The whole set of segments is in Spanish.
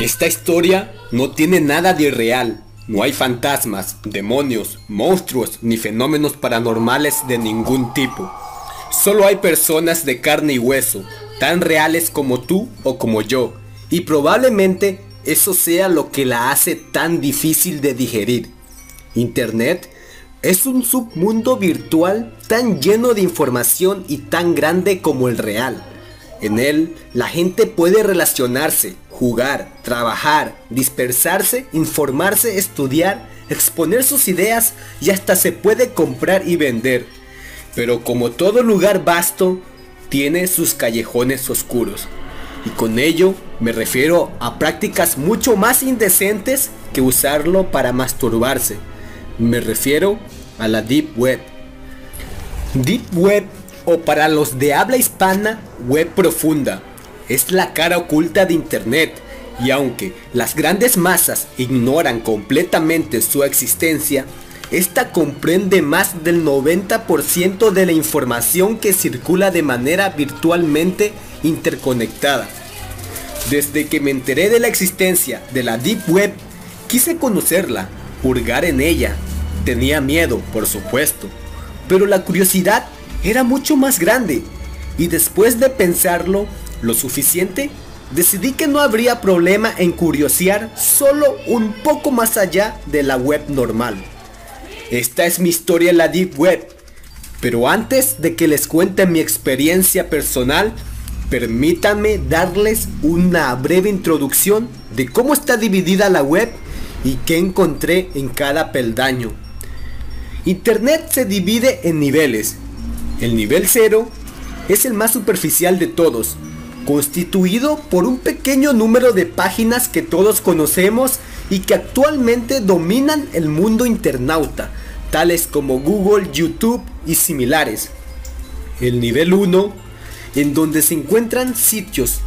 Esta historia no tiene nada de real. No hay fantasmas, demonios, monstruos ni fenómenos paranormales de ningún tipo. Solo hay personas de carne y hueso, tan reales como tú o como yo. Y probablemente eso sea lo que la hace tan difícil de digerir. Internet es un submundo virtual tan lleno de información y tan grande como el real. En él, la gente puede relacionarse, jugar, trabajar, dispersarse, informarse, estudiar, exponer sus ideas y hasta se puede comprar y vender. Pero como todo lugar vasto, tiene sus callejones oscuros. Y con ello me refiero a prácticas mucho más indecentes que usarlo para masturbarse. Me refiero a la Deep Web. Deep Web o para los de habla hispana, web profunda. Es la cara oculta de Internet y aunque las grandes masas ignoran completamente su existencia, esta comprende más del 90% de la información que circula de manera virtualmente interconectada. Desde que me enteré de la existencia de la Deep Web, quise conocerla, hurgar en ella. Tenía miedo, por supuesto, pero la curiosidad era mucho más grande y después de pensarlo lo suficiente, decidí que no habría problema en curiosear solo un poco más allá de la web normal. Esta es mi historia en la Deep Web, pero antes de que les cuente mi experiencia personal, permítanme darles una breve introducción de cómo está dividida la web y qué encontré en cada peldaño. Internet se divide en niveles el nivel 0 es el más superficial de todos, constituido por un pequeño número de páginas que todos conocemos y que actualmente dominan el mundo internauta, tales como Google, YouTube y similares. El nivel 1, en donde se encuentran sitios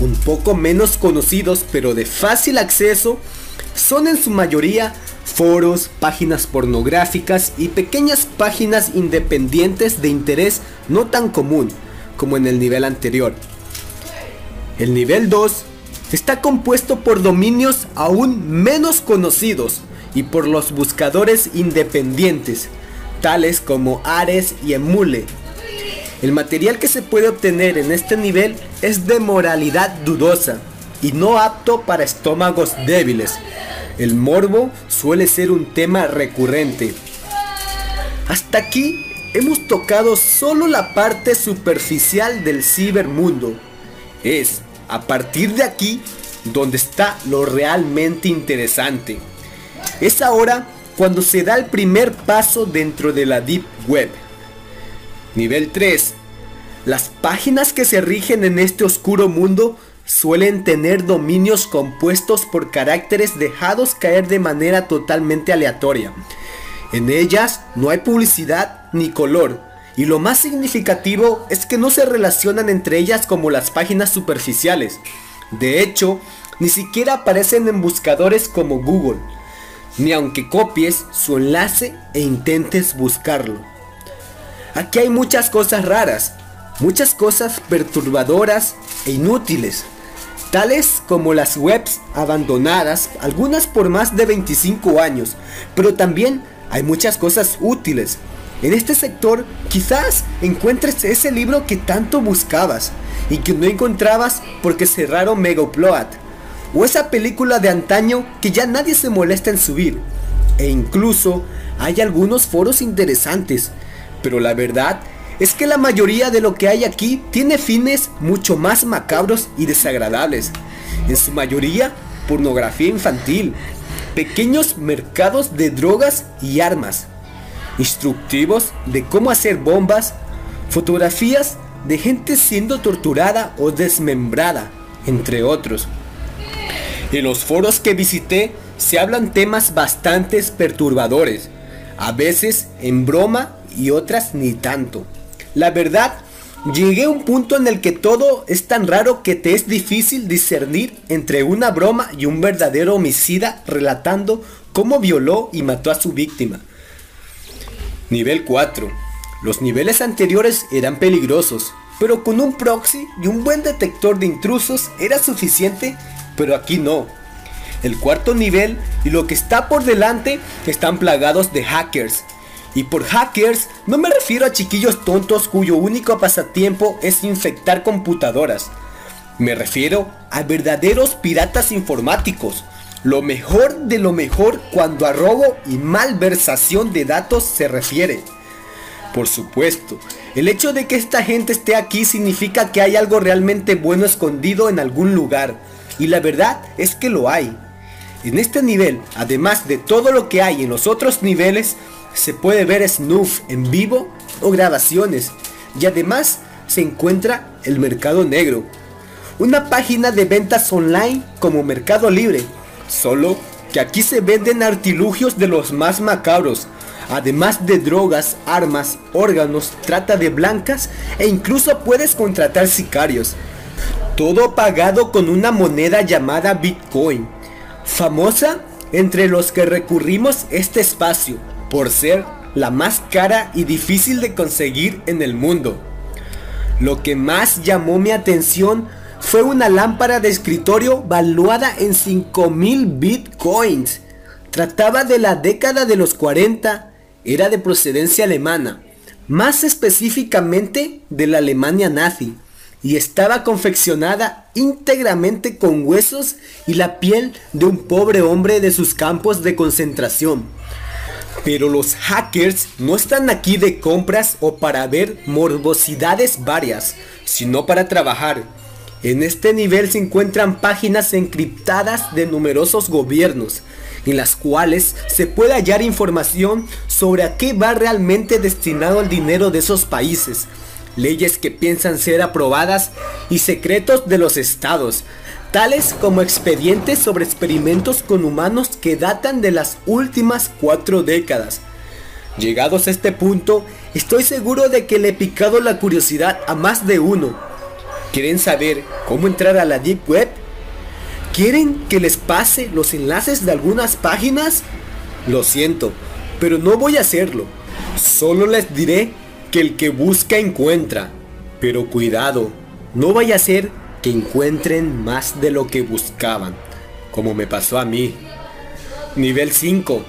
un poco menos conocidos pero de fácil acceso, son en su mayoría foros, páginas pornográficas y pequeñas páginas independientes de interés no tan común como en el nivel anterior. El nivel 2 está compuesto por dominios aún menos conocidos y por los buscadores independientes, tales como Ares y Emule. El material que se puede obtener en este nivel es de moralidad dudosa y no apto para estómagos débiles, el morbo suele ser un tema recurrente. Hasta aquí hemos tocado solo la parte superficial del cibermundo. Es a partir de aquí donde está lo realmente interesante. Es ahora cuando se da el primer paso dentro de la Deep Web. Nivel 3. Las páginas que se rigen en este oscuro mundo suelen tener dominios compuestos por caracteres dejados caer de manera totalmente aleatoria. En ellas no hay publicidad ni color, y lo más significativo es que no se relacionan entre ellas como las páginas superficiales. De hecho, ni siquiera aparecen en buscadores como Google, ni aunque copies su enlace e intentes buscarlo. Aquí hay muchas cosas raras, muchas cosas perturbadoras e inútiles tales como las webs abandonadas, algunas por más de 25 años, pero también hay muchas cosas útiles. En este sector quizás encuentres ese libro que tanto buscabas y que no encontrabas porque cerraron Megaupload, o esa película de antaño que ya nadie se molesta en subir. E incluso hay algunos foros interesantes, pero la verdad es que la mayoría de lo que hay aquí tiene fines mucho más macabros y desagradables. En su mayoría, pornografía infantil, pequeños mercados de drogas y armas, instructivos de cómo hacer bombas, fotografías de gente siendo torturada o desmembrada, entre otros. En los foros que visité se hablan temas bastante perturbadores, a veces en broma y otras ni tanto. La verdad, llegué a un punto en el que todo es tan raro que te es difícil discernir entre una broma y un verdadero homicida relatando cómo violó y mató a su víctima. Nivel 4. Los niveles anteriores eran peligrosos, pero con un proxy y un buen detector de intrusos era suficiente pero aquí no. El cuarto nivel y lo que está por delante están plagados de hackers. Y por hackers no me refiero a chiquillos tontos cuyo único pasatiempo es infectar computadoras. Me refiero a verdaderos piratas informáticos. Lo mejor de lo mejor cuando a robo y malversación de datos se refiere. Por supuesto, el hecho de que esta gente esté aquí significa que hay algo realmente bueno escondido en algún lugar. Y la verdad es que lo hay. En este nivel, además de todo lo que hay en los otros niveles, se puede ver snuff en vivo o grabaciones. Y además se encuentra el mercado negro. Una página de ventas online como Mercado Libre. Solo que aquí se venden artilugios de los más macabros. Además de drogas, armas, órganos, trata de blancas e incluso puedes contratar sicarios. Todo pagado con una moneda llamada Bitcoin famosa entre los que recurrimos este espacio por ser la más cara y difícil de conseguir en el mundo. Lo que más llamó mi atención fue una lámpara de escritorio valuada en 5000 bitcoins. Trataba de la década de los 40, era de procedencia alemana, más específicamente de la Alemania nazi y estaba confeccionada íntegramente con huesos y la piel de un pobre hombre de sus campos de concentración. Pero los hackers no están aquí de compras o para ver morbosidades varias, sino para trabajar. En este nivel se encuentran páginas encriptadas de numerosos gobiernos, en las cuales se puede hallar información sobre a qué va realmente destinado el dinero de esos países, leyes que piensan ser aprobadas y secretos de los estados, tales como expedientes sobre experimentos con humanos que datan de las últimas cuatro décadas. Llegados a este punto, estoy seguro de que le he picado la curiosidad a más de uno. ¿Quieren saber cómo entrar a la Deep Web? ¿Quieren que les pase los enlaces de algunas páginas? Lo siento, pero no voy a hacerlo. Solo les diré que el que busca encuentra. Pero cuidado, no vaya a ser que encuentren más de lo que buscaban, como me pasó a mí. Nivel 5.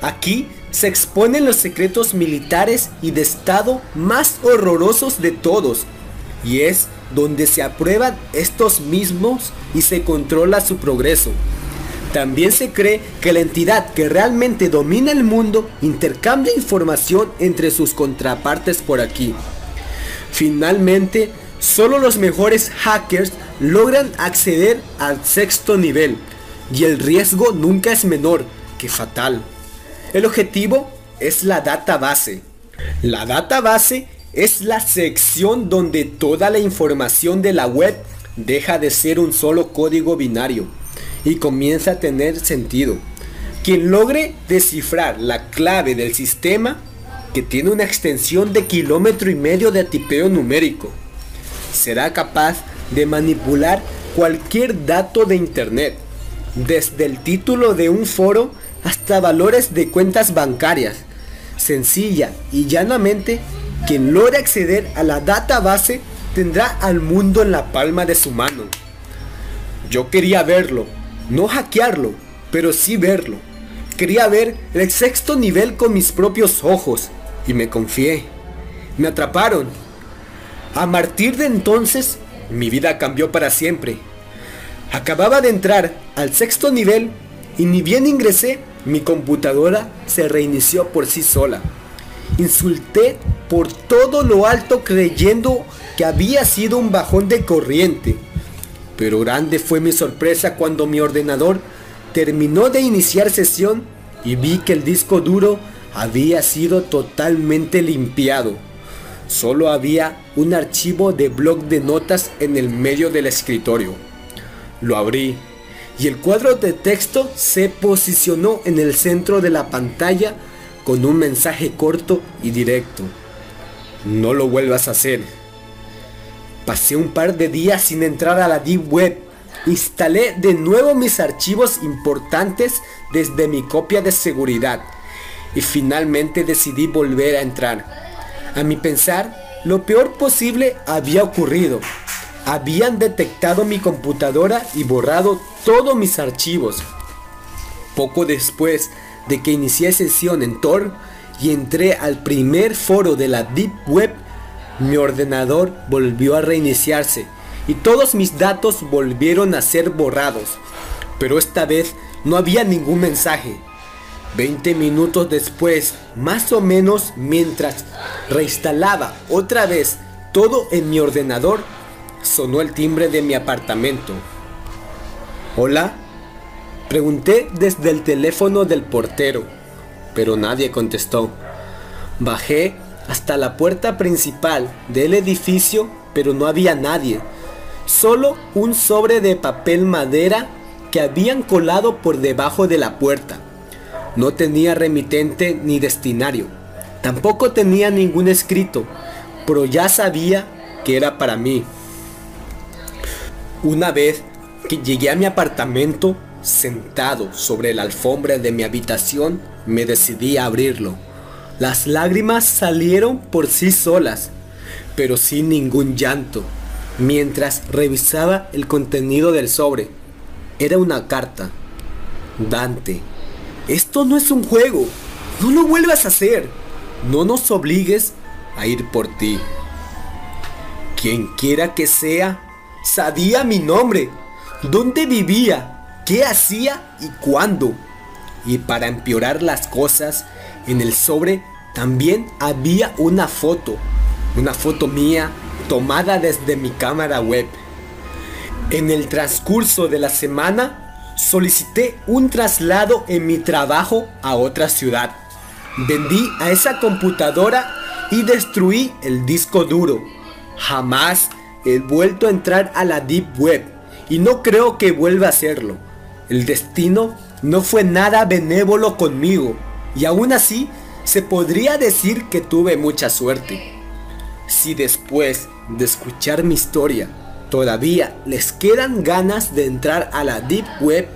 Aquí se exponen los secretos militares y de Estado más horrorosos de todos, y es donde se aprueban estos mismos y se controla su progreso. También se cree que la entidad que realmente domina el mundo intercambia información entre sus contrapartes por aquí. Finalmente, solo los mejores hackers logran acceder al sexto nivel y el riesgo nunca es menor que fatal. El objetivo es la database. La database es la sección donde toda la información de la web deja de ser un solo código binario y comienza a tener sentido. Quien logre descifrar la clave del sistema, que tiene una extensión de kilómetro y medio de tipeo numérico, será capaz de manipular cualquier dato de internet, desde el título de un foro hasta valores de cuentas bancarias. Sencilla y llanamente, quien logre acceder a la database tendrá al mundo en la palma de su mano. Yo quería verlo, no hackearlo, pero sí verlo. Quería ver el sexto nivel con mis propios ojos y me confié. Me atraparon. A partir de entonces, mi vida cambió para siempre. Acababa de entrar al sexto nivel y ni bien ingresé, mi computadora se reinició por sí sola. Insulté por todo lo alto creyendo que había sido un bajón de corriente. Pero grande fue mi sorpresa cuando mi ordenador terminó de iniciar sesión y vi que el disco duro había sido totalmente limpiado. Solo había un archivo de blog de notas en el medio del escritorio. Lo abrí y el cuadro de texto se posicionó en el centro de la pantalla con un mensaje corto y directo. No lo vuelvas a hacer. Pasé un par de días sin entrar a la Deep Web. Instalé de nuevo mis archivos importantes desde mi copia de seguridad. Y finalmente decidí volver a entrar. A mi pensar, lo peor posible había ocurrido. habían detectado mi computadora y borrado todos mis archivos. Poco después de que inicié sesión en Tor y entré al primer foro de la Deep Web, mi ordenador volvió a reiniciarse y todos mis datos volvieron a ser borrados. Pero esta vez no había ningún mensaje. 20 minutos después, más o menos mientras reinstalaba otra vez todo en mi ordenador, sonó el timbre de mi apartamento. ¿Hola? Pregunté desde el teléfono del portero, pero nadie contestó. Bajé hasta la puerta principal del edificio, pero no había nadie. Solo un sobre de papel madera que habían colado por debajo de la puerta. No tenía remitente ni destinario. Tampoco tenía ningún escrito, pero ya sabía que era para mí. Una vez que llegué a mi apartamento, sentado sobre la alfombra de mi habitación, me decidí a abrirlo. Las lágrimas salieron por sí solas, pero sin ningún llanto, mientras revisaba el contenido del sobre. Era una carta. Dante, esto no es un juego. No lo vuelvas a hacer. No nos obligues a ir por ti. Quien quiera que sea, sabía mi nombre, dónde vivía, qué hacía y cuándo. Y para empeorar las cosas, en el sobre también había una foto, una foto mía tomada desde mi cámara web. En el transcurso de la semana, solicité un traslado en mi trabajo a otra ciudad. Vendí a esa computadora y destruí el disco duro. Jamás he vuelto a entrar a la Deep Web y no creo que vuelva a hacerlo. El destino no fue nada benévolo conmigo y aún así se podría decir que tuve mucha suerte. Si después de escuchar mi historia todavía les quedan ganas de entrar a la Deep Web,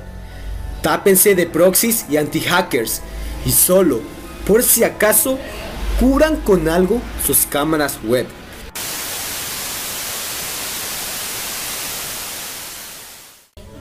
tápense de proxies y anti-hackers y solo, por si acaso, curan con algo sus cámaras web.